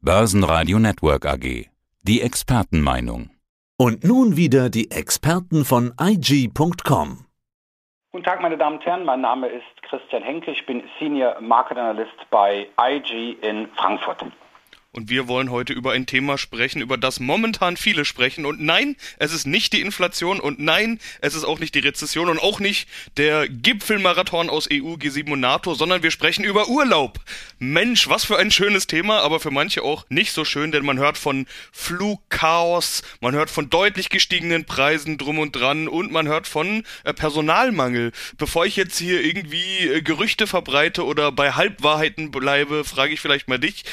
Börsenradio Network AG. Die Expertenmeinung. Und nun wieder die Experten von IG.com. Guten Tag, meine Damen und Herren. Mein Name ist Christian Henke. Ich bin Senior Market Analyst bei IG in Frankfurt. Und wir wollen heute über ein Thema sprechen, über das momentan viele sprechen. Und nein, es ist nicht die Inflation und nein, es ist auch nicht die Rezession und auch nicht der Gipfelmarathon aus EU, G7 und NATO, sondern wir sprechen über Urlaub. Mensch, was für ein schönes Thema, aber für manche auch nicht so schön, denn man hört von Flugchaos, man hört von deutlich gestiegenen Preisen drum und dran und man hört von äh, Personalmangel. Bevor ich jetzt hier irgendwie äh, Gerüchte verbreite oder bei Halbwahrheiten bleibe, frage ich vielleicht mal dich.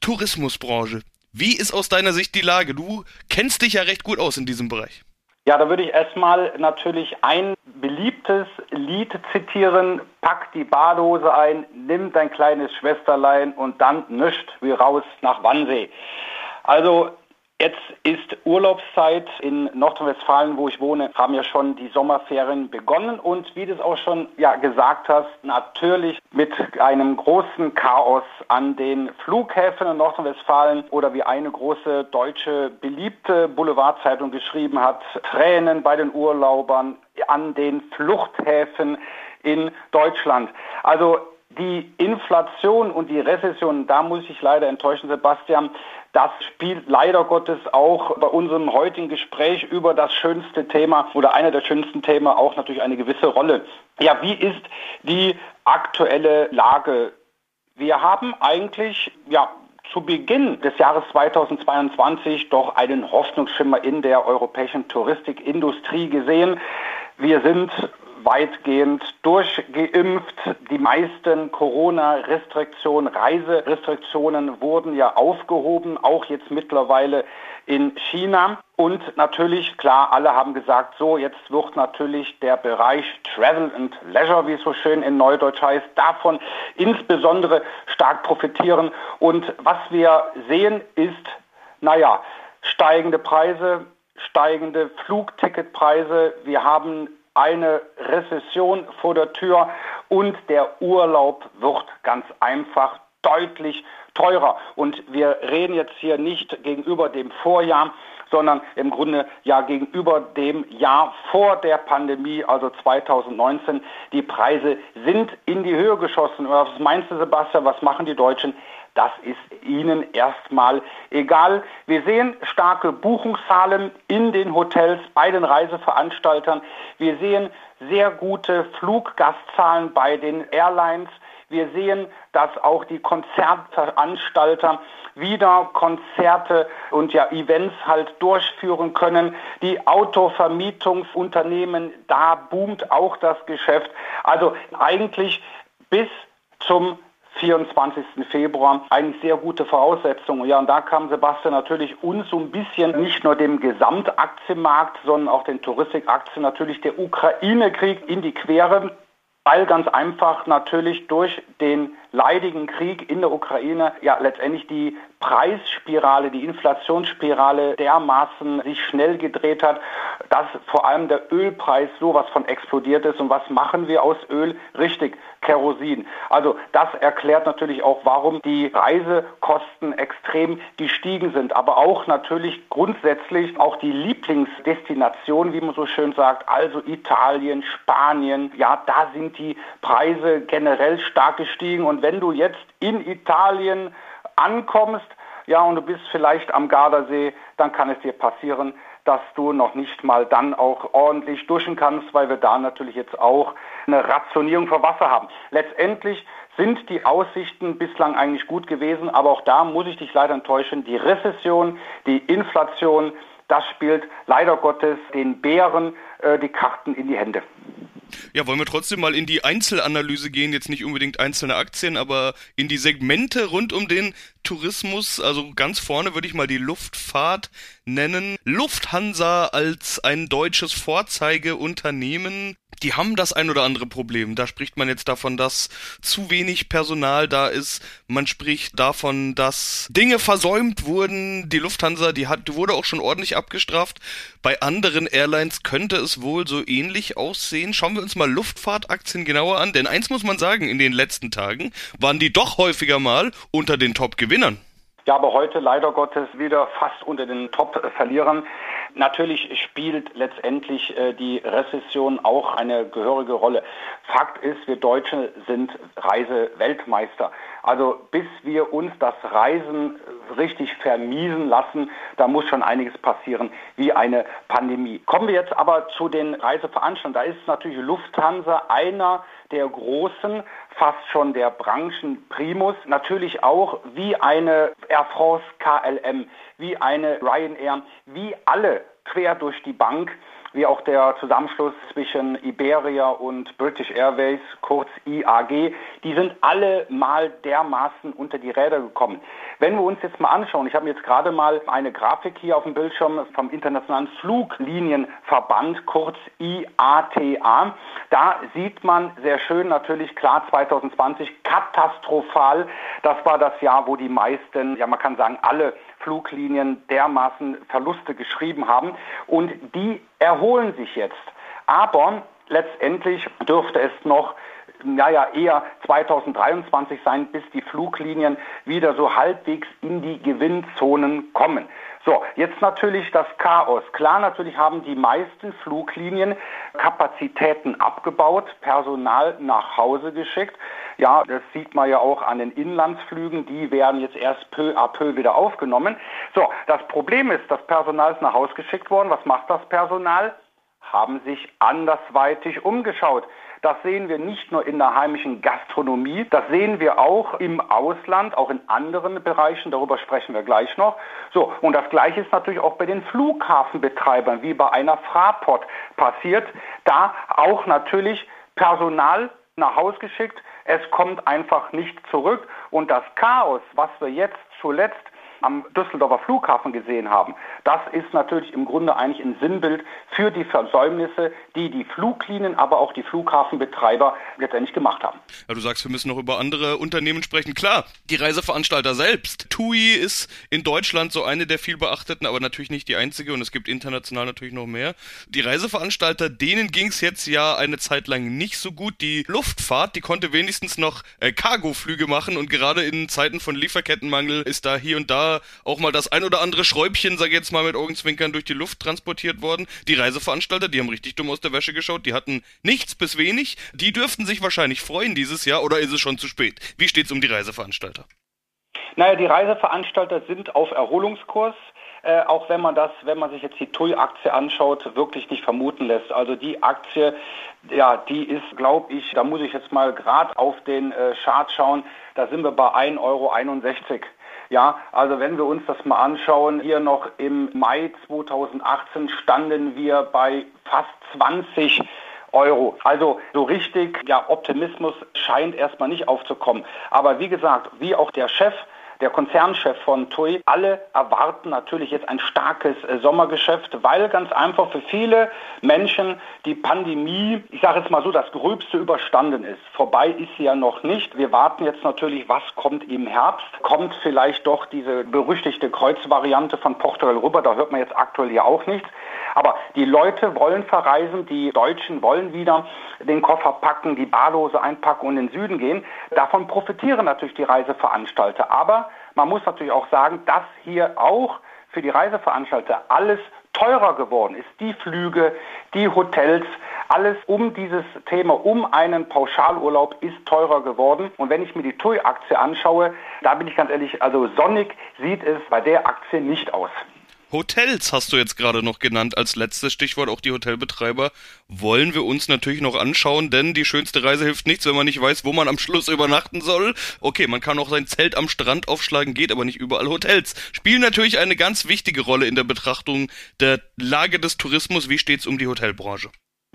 Tourismusbranche. Wie ist aus deiner Sicht die Lage? Du kennst dich ja recht gut aus in diesem Bereich. Ja, da würde ich erstmal natürlich ein beliebtes Lied zitieren. Pack die Badhose ein, nimm dein kleines Schwesterlein und dann nischt wie raus nach Wannsee. Also Jetzt ist Urlaubszeit in Nordrhein-Westfalen, wo ich wohne, haben ja schon die Sommerferien begonnen und wie du es auch schon ja, gesagt hast, natürlich mit einem großen Chaos an den Flughäfen in Nordrhein-Westfalen oder wie eine große deutsche beliebte Boulevardzeitung geschrieben hat, Tränen bei den Urlaubern an den Fluchthäfen in Deutschland. Also die Inflation und die Rezession, da muss ich leider enttäuschen, Sebastian, das spielt leider Gottes auch bei unserem heutigen Gespräch über das schönste Thema oder einer der schönsten Themen auch natürlich eine gewisse Rolle. Ja, wie ist die aktuelle Lage? Wir haben eigentlich, ja, zu Beginn des Jahres 2022 doch einen Hoffnungsschimmer in der europäischen Touristikindustrie gesehen. Wir sind weitgehend durchgeimpft. Die meisten Corona-Restriktionen, Reiserestriktionen wurden ja aufgehoben, auch jetzt mittlerweile in China. Und natürlich, klar, alle haben gesagt, so, jetzt wird natürlich der Bereich Travel and Leisure, wie es so schön in Neudeutsch heißt, davon insbesondere stark profitieren. Und was wir sehen ist, naja, steigende Preise, steigende Flugticketpreise. Wir haben eine Rezession vor der Tür und der Urlaub wird ganz einfach deutlich teurer. Und wir reden jetzt hier nicht gegenüber dem Vorjahr, sondern im Grunde ja gegenüber dem Jahr vor der Pandemie, also 2019. Die Preise sind in die Höhe geschossen. Was meinst du, Sebastian, was machen die Deutschen? Das ist ihnen erstmal egal. Wir sehen starke Buchungszahlen in den Hotels bei den Reiseveranstaltern. Wir sehen sehr gute Fluggastzahlen bei den Airlines. Wir sehen, dass auch die Konzertveranstalter wieder Konzerte und ja Events halt durchführen können. Die Autovermietungsunternehmen, da boomt auch das Geschäft. Also eigentlich bis zum 24. Februar eigentlich sehr gute Voraussetzungen. Ja, und da kam Sebastian natürlich uns so ein bisschen nicht nur dem Gesamtaktienmarkt, sondern auch den Touristikaktien natürlich der Ukraine-Krieg in die Quere weil ganz einfach natürlich durch den leidigen Krieg in der Ukraine ja letztendlich die Preisspirale, die Inflationsspirale dermaßen sich schnell gedreht hat, dass vor allem der Ölpreis sowas von explodiert ist. Und was machen wir aus Öl? Richtig, Kerosin. Also das erklärt natürlich auch, warum die Reisekosten extrem gestiegen sind. Aber auch natürlich grundsätzlich auch die Lieblingsdestination, wie man so schön sagt, also Italien, Spanien. Ja, da sind die Preise generell stark gestiegen. Und wenn du jetzt in Italien ankommst, ja, und du bist vielleicht am Gardasee, dann kann es dir passieren, dass du noch nicht mal dann auch ordentlich duschen kannst, weil wir da natürlich jetzt auch eine Rationierung für Wasser haben. Letztendlich sind die Aussichten bislang eigentlich gut gewesen, aber auch da muss ich dich leider enttäuschen. Die Rezession, die Inflation, das spielt leider Gottes den Bären äh, die Karten in die Hände. Ja, wollen wir trotzdem mal in die Einzelanalyse gehen, jetzt nicht unbedingt einzelne Aktien, aber in die Segmente rund um den Tourismus. Also ganz vorne würde ich mal die Luftfahrt nennen. Lufthansa als ein deutsches Vorzeigeunternehmen die haben das ein oder andere Problem. Da spricht man jetzt davon, dass zu wenig Personal da ist. Man spricht davon, dass Dinge versäumt wurden. Die Lufthansa, die hat, wurde auch schon ordentlich abgestraft. Bei anderen Airlines könnte es wohl so ähnlich aussehen. Schauen wir uns mal Luftfahrtaktien genauer an, denn eins muss man sagen, in den letzten Tagen waren die doch häufiger mal unter den Top-Gewinnern. Ja, aber heute leider Gottes wieder fast unter den Top-Verlierern. Natürlich spielt letztendlich äh, die Rezession auch eine gehörige Rolle. Fakt ist, wir Deutsche sind Reiseweltmeister. Also bis wir uns das Reisen richtig vermiesen lassen, da muss schon einiges passieren, wie eine Pandemie. Kommen wir jetzt aber zu den Reiseveranstaltern. Da ist natürlich Lufthansa einer der großen, fast schon der Branchenprimus. Natürlich auch wie eine Air France KLM, wie eine Ryanair, wie alle quer durch die Bank wie auch der Zusammenschluss zwischen Iberia und British Airways, kurz IAG, die sind alle mal dermaßen unter die Räder gekommen. Wenn wir uns jetzt mal anschauen, ich habe jetzt gerade mal eine Grafik hier auf dem Bildschirm vom Internationalen Fluglinienverband, kurz IATA, da sieht man sehr schön natürlich klar 2020 katastrophal. Das war das Jahr, wo die meisten, ja man kann sagen alle Fluglinien dermaßen Verluste geschrieben haben. Und die erholen sich jetzt. Aber letztendlich dürfte es noch naja, eher 2023 sein, bis die Fluglinien wieder so halbwegs in die Gewinnzonen kommen. So, jetzt natürlich das Chaos. Klar, natürlich haben die meisten Fluglinien Kapazitäten abgebaut, Personal nach Hause geschickt. Ja, das sieht man ja auch an den Inlandsflügen. Die werden jetzt erst peu à peu wieder aufgenommen. So, das Problem ist, das Personal ist nach Hause geschickt worden. Was macht das Personal? Haben sich andersweitig umgeschaut. Das sehen wir nicht nur in der heimischen Gastronomie, das sehen wir auch im Ausland, auch in anderen Bereichen, darüber sprechen wir gleich noch. So, und das gleiche ist natürlich auch bei den Flughafenbetreibern, wie bei einer Fraport passiert. Da auch natürlich Personal nach Haus geschickt, es kommt einfach nicht zurück. Und das Chaos, was wir jetzt zuletzt am Düsseldorfer Flughafen gesehen haben, das ist natürlich im Grunde eigentlich ein Sinnbild für die Versäumnisse, die die Fluglinien, aber auch die Flughafenbetreiber letztendlich gemacht haben. Ja, du sagst, wir müssen noch über andere Unternehmen sprechen. Klar, die Reiseveranstalter selbst. TUI ist in Deutschland so eine der viel beachteten, aber natürlich nicht die einzige und es gibt international natürlich noch mehr. Die Reiseveranstalter, denen ging es jetzt ja eine Zeit lang nicht so gut. Die Luftfahrt, die konnte wenigstens noch äh, Cargoflüge machen und gerade in Zeiten von Lieferkettenmangel ist da hier und da auch mal das ein oder andere Schräubchen, sag ich jetzt mal mit Augenzwinkern, durch die Luft transportiert worden. Die Reiseveranstalter, die haben richtig dumm aus der Wäsche geschaut, die hatten nichts bis wenig. Die dürften sich wahrscheinlich freuen dieses Jahr oder ist es schon zu spät? Wie steht's um die Reiseveranstalter? Naja, die Reiseveranstalter sind auf Erholungskurs. Äh, auch wenn man das, wenn man sich jetzt die TUI-Aktie anschaut, wirklich nicht vermuten lässt. Also die Aktie, ja, die ist, glaube ich, da muss ich jetzt mal gerade auf den äh, Chart schauen, da sind wir bei 1,61 Euro. Ja, also wenn wir uns das mal anschauen, hier noch im Mai 2018 standen wir bei fast 20 Euro. Also so richtig, ja, Optimismus scheint erstmal nicht aufzukommen. Aber wie gesagt, wie auch der Chef der Konzernchef von TUI, alle erwarten natürlich jetzt ein starkes äh, Sommergeschäft, weil ganz einfach für viele Menschen die Pandemie, ich sage jetzt mal so, das Gröbste überstanden ist. Vorbei ist sie ja noch nicht. Wir warten jetzt natürlich, was kommt im Herbst. Kommt vielleicht doch diese berüchtigte Kreuzvariante von Portugal rüber, da hört man jetzt aktuell ja auch nichts. Aber die Leute wollen verreisen, die Deutschen wollen wieder den Koffer packen, die Badhose einpacken und in den Süden gehen. Davon profitieren natürlich die Reiseveranstalter. Aber man muss natürlich auch sagen, dass hier auch für die Reiseveranstalter alles teurer geworden ist. Die Flüge, die Hotels, alles um dieses Thema, um einen Pauschalurlaub ist teurer geworden. Und wenn ich mir die TUI-Aktie anschaue, da bin ich ganz ehrlich, also sonnig sieht es bei der Aktie nicht aus. Hotels hast du jetzt gerade noch genannt als letztes Stichwort. Auch die Hotelbetreiber wollen wir uns natürlich noch anschauen, denn die schönste Reise hilft nichts, wenn man nicht weiß, wo man am Schluss übernachten soll. Okay, man kann auch sein Zelt am Strand aufschlagen, geht aber nicht überall. Hotels spielen natürlich eine ganz wichtige Rolle in der Betrachtung der Lage des Tourismus. Wie steht's um die Hotelbranche?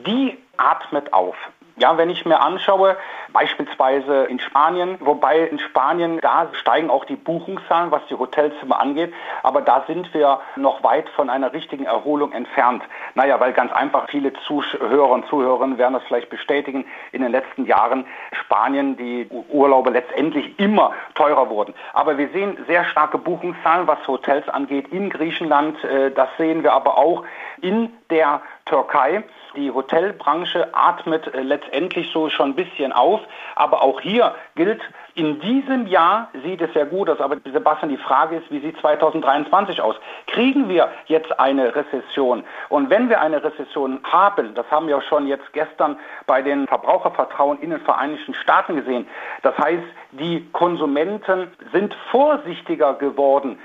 Die atmet auf. Ja, wenn ich mir anschaue, beispielsweise in Spanien, wobei in Spanien, da steigen auch die Buchungszahlen, was die Hotelzimmer angeht, aber da sind wir noch weit von einer richtigen Erholung entfernt. Naja, weil ganz einfach viele Zuhörer und Zuhörerinnen werden das vielleicht bestätigen, in den letzten Jahren Spanien die Urlaube letztendlich immer teurer wurden. Aber wir sehen sehr starke Buchungszahlen, was Hotels angeht in Griechenland. Äh, das sehen wir aber auch in der Türkei. Die Hotelbranche atmet äh, letztendlich so schon ein bisschen auf. Aber auch hier gilt, in diesem Jahr sieht es sehr gut aus. Aber Sebastian, die Frage ist, wie sieht 2023 aus? Kriegen wir jetzt eine Rezession? Und wenn wir eine Rezession haben, das haben wir auch schon jetzt gestern bei den Verbrauchervertrauen in den Vereinigten Staaten gesehen. Das heißt, die Konsumenten sind vorsichtiger geworden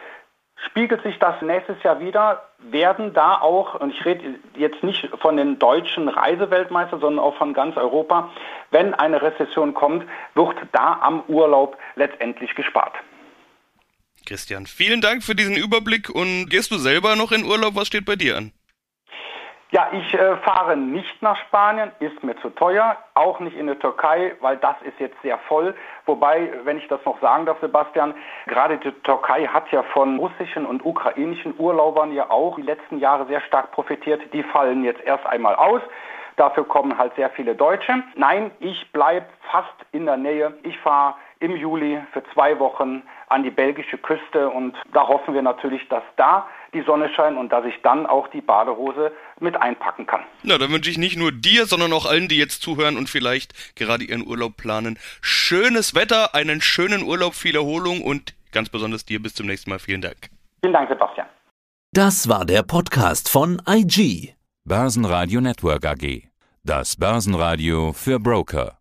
spiegelt sich das nächstes Jahr wieder? Werden da auch, und ich rede jetzt nicht von den deutschen Reiseweltmeistern, sondern auch von ganz Europa, wenn eine Rezession kommt, wird da am Urlaub letztendlich gespart. Christian, vielen Dank für diesen Überblick und gehst du selber noch in Urlaub? Was steht bei dir an? Ja, ich äh, fahre nicht nach Spanien, ist mir zu teuer, auch nicht in der Türkei, weil das ist jetzt sehr voll. Wobei, wenn ich das noch sagen darf, Sebastian, gerade die Türkei hat ja von russischen und ukrainischen Urlaubern ja auch die letzten Jahre sehr stark profitiert. Die fallen jetzt erst einmal aus. Dafür kommen halt sehr viele Deutsche. Nein, ich bleibe fast in der Nähe. Ich fahre im Juli für zwei Wochen an die belgische Küste und da hoffen wir natürlich, dass da die Sonne scheint und dass ich dann auch die Badehose mit einpacken kann. Na, dann wünsche ich nicht nur dir, sondern auch allen, die jetzt zuhören und vielleicht gerade ihren Urlaub planen, schönes Wetter, einen schönen Urlaub, viel Erholung und ganz besonders dir bis zum nächsten Mal. Vielen Dank. Vielen Dank, Sebastian. Das war der Podcast von IG. Börsenradio Network AG. Das Börsenradio für Broker.